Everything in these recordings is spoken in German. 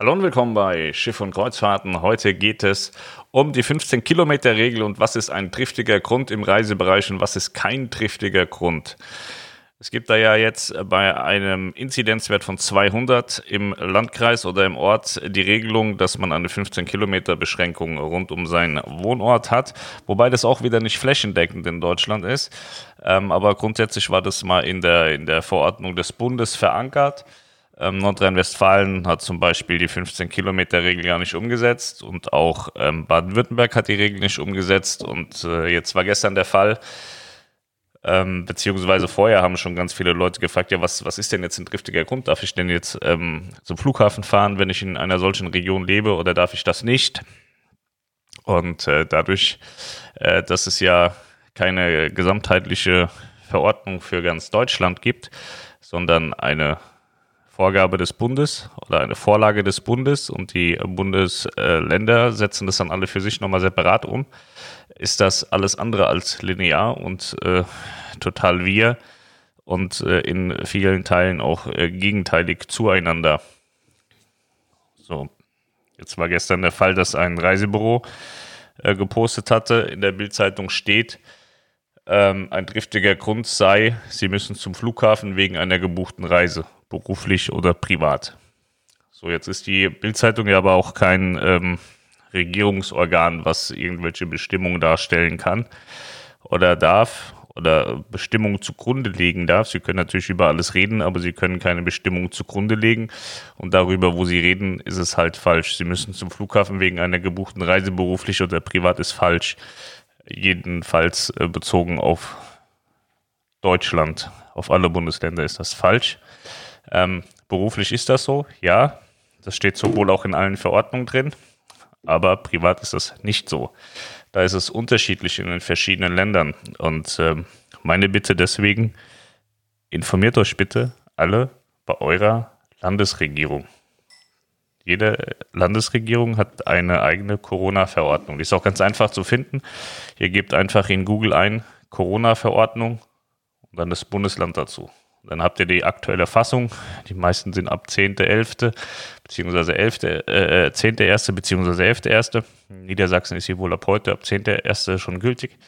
Hallo und willkommen bei Schiff und Kreuzfahrten. Heute geht es um die 15 Kilometer Regel und was ist ein triftiger Grund im Reisebereich und was ist kein triftiger Grund. Es gibt da ja jetzt bei einem Inzidenzwert von 200 im Landkreis oder im Ort die Regelung, dass man eine 15 Kilometer Beschränkung rund um seinen Wohnort hat, wobei das auch wieder nicht flächendeckend in Deutschland ist. Ähm, aber grundsätzlich war das mal in der, in der Verordnung des Bundes verankert. Ähm, Nordrhein-Westfalen hat zum Beispiel die 15-Kilometer-Regel gar nicht umgesetzt und auch ähm, Baden-Württemberg hat die Regel nicht umgesetzt. Und äh, jetzt war gestern der Fall, ähm, beziehungsweise vorher haben schon ganz viele Leute gefragt, ja, was, was ist denn jetzt ein driftiger Grund? Darf ich denn jetzt ähm, zum Flughafen fahren, wenn ich in einer solchen Region lebe oder darf ich das nicht? Und äh, dadurch, äh, dass es ja keine gesamtheitliche Verordnung für ganz Deutschland gibt, sondern eine Vorgabe des Bundes oder eine Vorlage des Bundes und die Bundesländer setzen das dann alle für sich nochmal separat um, ist das alles andere als linear und äh, total wir und äh, in vielen Teilen auch äh, gegenteilig zueinander. So, jetzt war gestern der Fall, dass ein Reisebüro äh, gepostet hatte, in der Bildzeitung steht, ähm, ein driftiger Grund sei, sie müssen zum Flughafen wegen einer gebuchten Reise beruflich oder privat. So, jetzt ist die Bildzeitung ja aber auch kein ähm, Regierungsorgan, was irgendwelche Bestimmungen darstellen kann oder darf oder Bestimmungen zugrunde legen darf. Sie können natürlich über alles reden, aber sie können keine Bestimmungen zugrunde legen. Und darüber, wo sie reden, ist es halt falsch. Sie müssen zum Flughafen wegen einer gebuchten Reise beruflich oder privat ist falsch. Jedenfalls äh, bezogen auf Deutschland. Auf alle Bundesländer ist das falsch. Ähm, beruflich ist das so, ja. Das steht sowohl auch in allen Verordnungen drin, aber privat ist das nicht so. Da ist es unterschiedlich in den verschiedenen Ländern. Und ähm, meine Bitte deswegen, informiert euch bitte alle bei eurer Landesregierung. Jede Landesregierung hat eine eigene Corona-Verordnung. Die ist auch ganz einfach zu finden. Ihr gebt einfach in Google ein Corona-Verordnung und dann das Bundesland dazu. Dann habt ihr die aktuelle Fassung. Die meisten sind ab 10.11. beziehungsweise 11., äh, 10.1. beziehungsweise 11.1. Niedersachsen ist hier wohl ab heute, ab 10.1. schon gültig.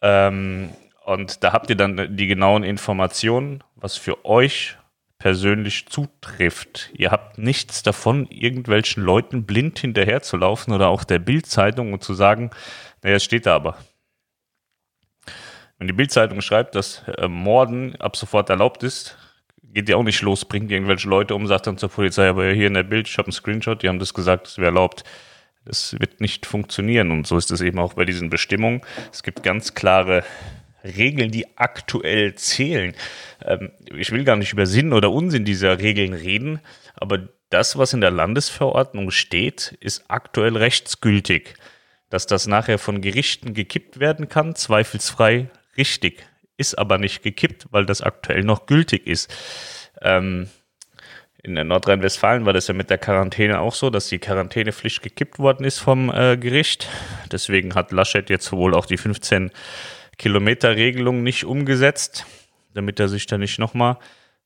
Ähm, und da habt ihr dann die genauen Informationen, was für euch persönlich zutrifft. Ihr habt nichts davon, irgendwelchen Leuten blind hinterherzulaufen oder auch der Bildzeitung und zu sagen, naja, es steht da aber. Wenn die Bildzeitung schreibt, dass äh, Morden ab sofort erlaubt ist, geht die auch nicht los, bringt irgendwelche Leute um, sagt dann zur Polizei, aber hier in der Bild, ich habe einen Screenshot, die haben das gesagt, es wäre erlaubt. Das wird nicht funktionieren und so ist es eben auch bei diesen Bestimmungen. Es gibt ganz klare Regeln, die aktuell zählen. Ähm, ich will gar nicht über Sinn oder Unsinn dieser Regeln reden, aber das, was in der Landesverordnung steht, ist aktuell rechtsgültig. Dass das nachher von Gerichten gekippt werden kann, zweifelsfrei richtig, ist aber nicht gekippt, weil das aktuell noch gültig ist. Ähm, in Nordrhein-Westfalen war das ja mit der Quarantäne auch so, dass die Quarantänepflicht gekippt worden ist vom äh, Gericht. Deswegen hat Laschet jetzt wohl auch die 15 Kilometer Regelung nicht umgesetzt, damit er sich da nicht nochmal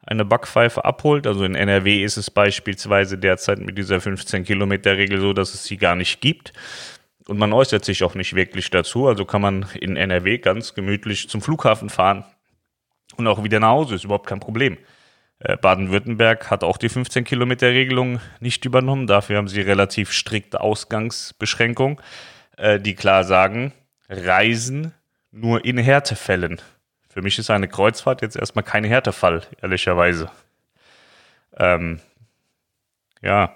eine Backpfeife abholt. Also in NRW ist es beispielsweise derzeit mit dieser 15 Kilometer Regel so, dass es sie gar nicht gibt. Und man äußert sich auch nicht wirklich dazu. Also kann man in NRW ganz gemütlich zum Flughafen fahren und auch wieder nach Hause. Ist überhaupt kein Problem. Äh, Baden-Württemberg hat auch die 15 Kilometer Regelung nicht übernommen. Dafür haben sie relativ strikte Ausgangsbeschränkungen, äh, die klar sagen, Reisen nur in Härtefällen. Für mich ist eine Kreuzfahrt jetzt erstmal kein Härtefall, ehrlicherweise. Ähm, ja,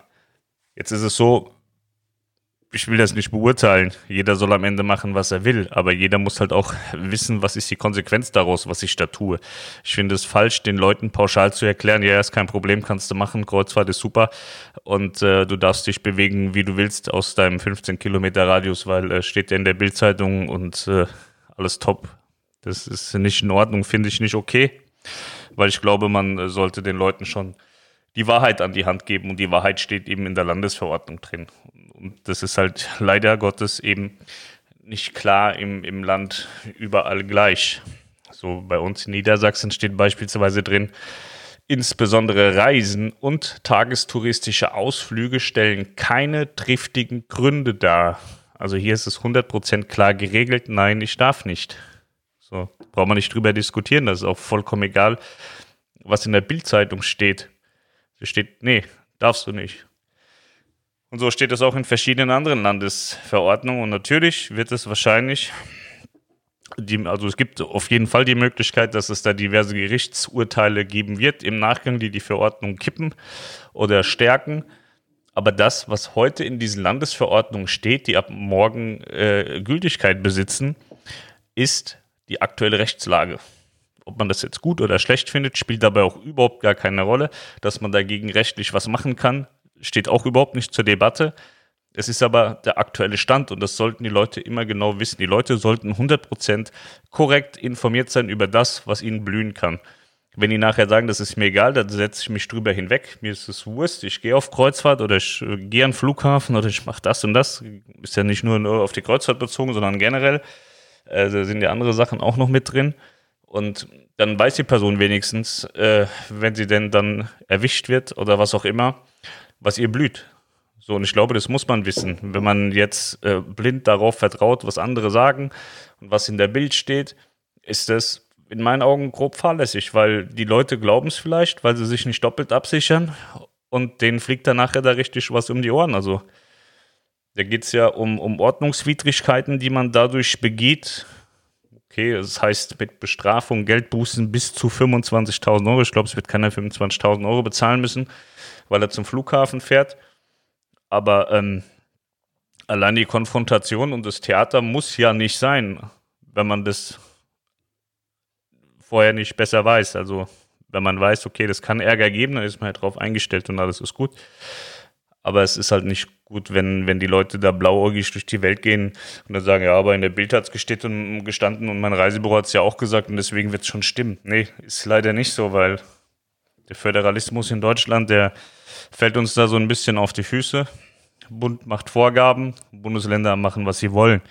jetzt ist es so, ich will das nicht beurteilen. Jeder soll am Ende machen, was er will. Aber jeder muss halt auch wissen, was ist die Konsequenz daraus, was ich da tue. Ich finde es falsch, den Leuten pauschal zu erklären, ja, ist kein Problem, kannst du machen, Kreuzfahrt ist super. Und äh, du darfst dich bewegen, wie du willst, aus deinem 15 Kilometer Radius, weil äh, steht ja in der Bildzeitung und äh, alles top. Das ist nicht in Ordnung, finde ich nicht okay. Weil ich glaube, man sollte den Leuten schon die Wahrheit an die Hand geben und die Wahrheit steht eben in der Landesverordnung drin. Und das ist halt leider Gottes eben nicht klar im, im Land überall gleich. So bei uns in Niedersachsen steht beispielsweise drin, insbesondere Reisen und tagestouristische Ausflüge stellen keine triftigen Gründe dar. Also hier ist es 100% klar geregelt, nein, ich darf nicht. So, braucht man nicht drüber diskutieren, das ist auch vollkommen egal, was in der Bildzeitung steht. Da steht, nee, darfst du nicht. Und so steht es auch in verschiedenen anderen Landesverordnungen. Und natürlich wird es wahrscheinlich, die, also es gibt auf jeden Fall die Möglichkeit, dass es da diverse Gerichtsurteile geben wird im Nachgang, die die Verordnung kippen oder stärken. Aber das, was heute in diesen Landesverordnungen steht, die ab morgen äh, Gültigkeit besitzen, ist die aktuelle Rechtslage. Ob man das jetzt gut oder schlecht findet, spielt dabei auch überhaupt gar keine Rolle. Dass man dagegen rechtlich was machen kann, steht auch überhaupt nicht zur Debatte. Es ist aber der aktuelle Stand und das sollten die Leute immer genau wissen. Die Leute sollten 100% korrekt informiert sein über das, was ihnen blühen kann. Wenn die nachher sagen, das ist mir egal, dann setze ich mich drüber hinweg. Mir ist es Wurst, ich gehe auf Kreuzfahrt oder ich äh, gehe an den Flughafen oder ich mache das und das. Ist ja nicht nur auf die Kreuzfahrt bezogen, sondern generell. Äh, da sind ja andere Sachen auch noch mit drin. Und dann weiß die Person wenigstens, äh, wenn sie denn dann erwischt wird oder was auch immer, was ihr blüht. So, und ich glaube, das muss man wissen. Wenn man jetzt äh, blind darauf vertraut, was andere sagen und was in der Bild steht, ist das in meinen Augen grob fahrlässig, weil die Leute glauben es vielleicht, weil sie sich nicht doppelt absichern und denen fliegt dann nachher da richtig was um die Ohren. Also da geht es ja um, um Ordnungswidrigkeiten, die man dadurch begeht. Okay, das heißt mit Bestrafung, Geldbußen bis zu 25.000 Euro. Ich glaube, es wird keiner 25.000 Euro bezahlen müssen weil er zum Flughafen fährt. Aber ähm, allein die Konfrontation und das Theater muss ja nicht sein, wenn man das vorher nicht besser weiß. Also wenn man weiß, okay, das kann Ärger geben, dann ist man halt drauf eingestellt und alles ist gut. Aber es ist halt nicht gut, wenn, wenn die Leute da blauäugig durch die Welt gehen und dann sagen, ja, aber in der Bild hat es gestanden und mein Reisebüro hat es ja auch gesagt und deswegen wird es schon stimmen. Nee, ist leider nicht so, weil der Föderalismus in Deutschland, der fällt uns da so ein bisschen auf die Füße. Bund macht Vorgaben, Bundesländer machen, was sie wollen.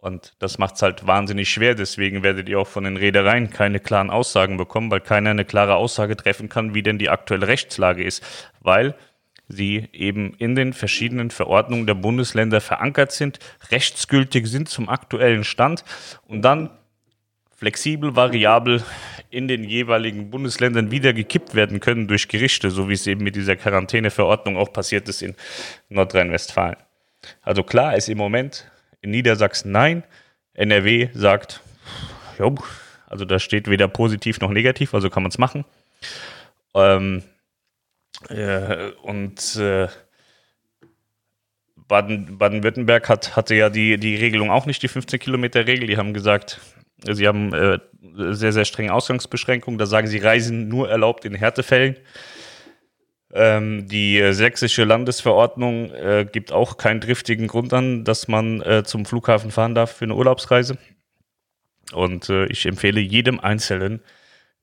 Und das macht es halt wahnsinnig schwer. Deswegen werdet ihr auch von den Reedereien keine klaren Aussagen bekommen, weil keiner eine klare Aussage treffen kann, wie denn die aktuelle Rechtslage ist. Weil sie eben in den verschiedenen Verordnungen der Bundesländer verankert sind, rechtsgültig sind zum aktuellen Stand und dann flexibel, variabel in den jeweiligen Bundesländern wieder gekippt werden können durch Gerichte, so wie es eben mit dieser Quarantäneverordnung auch passiert ist in Nordrhein-Westfalen. Also klar ist im Moment in Niedersachsen nein, NRW sagt, jo, also da steht weder positiv noch negativ, also kann man es machen. Ähm, äh, und äh, Baden, Baden-Württemberg hat, hatte ja die, die Regelung auch nicht, die 15 Kilometer Regel. Die haben gesagt, Sie haben äh, sehr, sehr strenge Ausgangsbeschränkungen. Da sagen sie, Reisen nur erlaubt in Härtefällen. Ähm, die äh, sächsische Landesverordnung äh, gibt auch keinen driftigen Grund an, dass man äh, zum Flughafen fahren darf für eine Urlaubsreise. Und äh, ich empfehle jedem Einzelnen,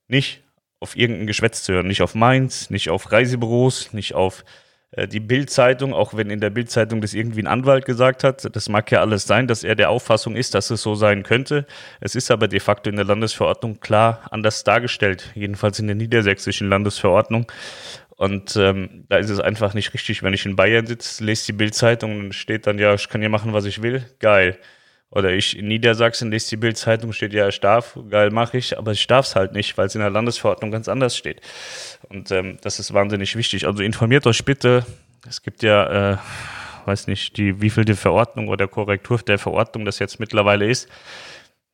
nicht auf irgendein Geschwätz zu hören. Nicht auf Mainz, nicht auf Reisebüros, nicht auf äh, die Bild-Zeitung, auch wenn in der Bild-Zeitung das irgendwie ein Anwalt gesagt hat, das mag ja alles sein, dass er der Auffassung ist, dass es so sein könnte. Es ist aber de facto in der Landesverordnung klar anders dargestellt, jedenfalls in der niedersächsischen Landesverordnung. Und ähm, da ist es einfach nicht richtig, wenn ich in Bayern sitze, lese die Bild-Zeitung und steht dann, ja, ich kann hier machen, was ich will. Geil. Oder ich in Niedersachsen lese die Bild-Zeitung, steht ja, ich darf, geil mache ich, aber ich darf es halt nicht, weil es in der Landesverordnung ganz anders steht. Und ähm, das ist wahnsinnig wichtig. Also informiert euch bitte. Es gibt ja, äh, weiß nicht, die wievielte Verordnung oder Korrektur der Verordnung das jetzt mittlerweile ist.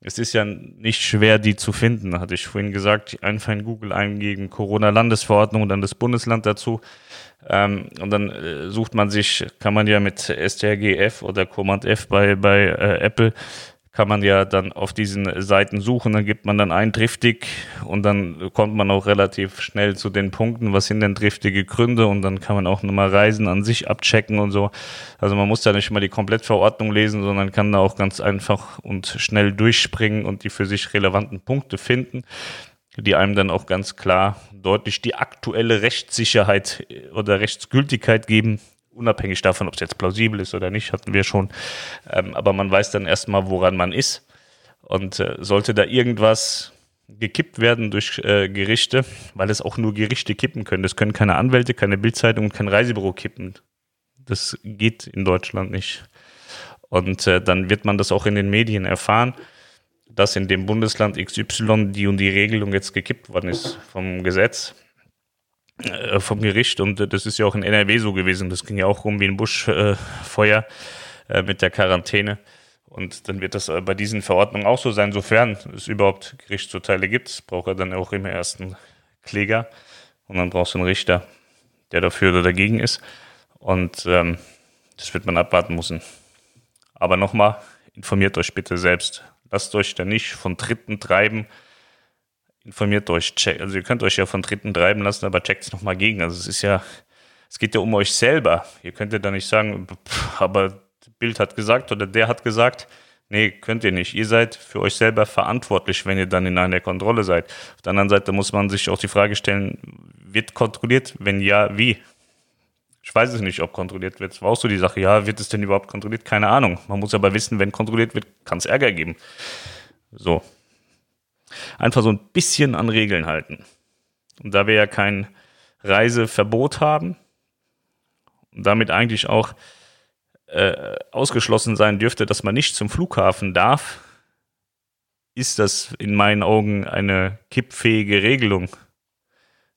Es ist ja nicht schwer, die zu finden, hatte ich vorhin gesagt. Einfach in Google eingeben, Corona-Landesverordnung und dann das Bundesland dazu. Ähm, und dann äh, sucht man sich, kann man ja mit STRGF oder Command F bei, bei äh, Apple, kann man ja dann auf diesen Seiten suchen, dann gibt man dann ein driftig und dann kommt man auch relativ schnell zu den Punkten, was sind denn driftige Gründe? Und dann kann man auch nochmal Reisen an sich abchecken und so. Also man muss da nicht mal die Komplettverordnung lesen, sondern kann da auch ganz einfach und schnell durchspringen und die für sich relevanten Punkte finden die einem dann auch ganz klar deutlich die aktuelle Rechtssicherheit oder Rechtsgültigkeit geben, unabhängig davon, ob es jetzt plausibel ist oder nicht, hatten wir schon. Ähm, aber man weiß dann erstmal, woran man ist. Und äh, sollte da irgendwas gekippt werden durch äh, Gerichte, weil es auch nur Gerichte kippen können. Das können keine Anwälte, keine Bildzeitung und kein Reisebüro kippen. Das geht in Deutschland nicht. Und äh, dann wird man das auch in den Medien erfahren, dass in dem Bundesland XY die und die Regelung jetzt gekippt worden ist vom Gesetz, äh, vom Gericht. Und äh, das ist ja auch in NRW so gewesen. Das ging ja auch rum wie ein Buschfeuer äh, mit der Quarantäne. Und dann wird das bei diesen Verordnungen auch so sein, sofern es überhaupt Gerichtsurteile gibt, braucht er dann auch immer erst einen Kläger und dann brauchst du einen Richter, der dafür oder dagegen ist. Und ähm, das wird man abwarten müssen. Aber nochmal, informiert euch bitte selbst. Lasst euch da nicht von Dritten treiben. Informiert euch. Also ihr könnt euch ja von Dritten treiben lassen, aber checkt es nochmal gegen. Also es ist ja, es geht ja um euch selber. Ihr könnt ja da nicht sagen, aber Bild hat gesagt oder der hat gesagt. Nee, könnt ihr nicht. Ihr seid für euch selber verantwortlich, wenn ihr dann in einer Kontrolle seid. Auf der anderen Seite muss man sich auch die Frage stellen, wird kontrolliert? Wenn ja, wie? Ich weiß es nicht, ob kontrolliert wird. War auch so die Sache. Ja, wird es denn überhaupt kontrolliert? Keine Ahnung. Man muss aber wissen, wenn kontrolliert wird, kann es Ärger geben. So. Einfach so ein bisschen an Regeln halten. Und da wir ja kein Reiseverbot haben und damit eigentlich auch äh, ausgeschlossen sein dürfte, dass man nicht zum Flughafen darf, ist das in meinen Augen eine kippfähige Regelung,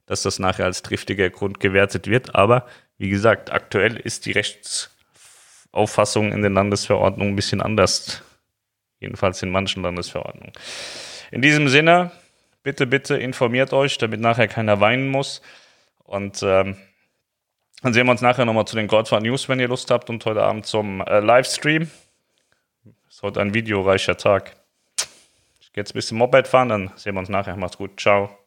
dass das nachher als triftiger Grund gewertet wird. Aber wie gesagt, aktuell ist die Rechtsauffassung in den Landesverordnungen ein bisschen anders. Jedenfalls in manchen Landesverordnungen. In diesem Sinne, bitte, bitte informiert euch, damit nachher keiner weinen muss. Und ähm, dann sehen wir uns nachher nochmal zu den Goldfahrt News, wenn ihr Lust habt und heute Abend zum äh, Livestream. Ist heute ein videoreicher Tag. Ich gehe jetzt ein bisschen Moped fahren, dann sehen wir uns nachher. Macht's gut. Ciao.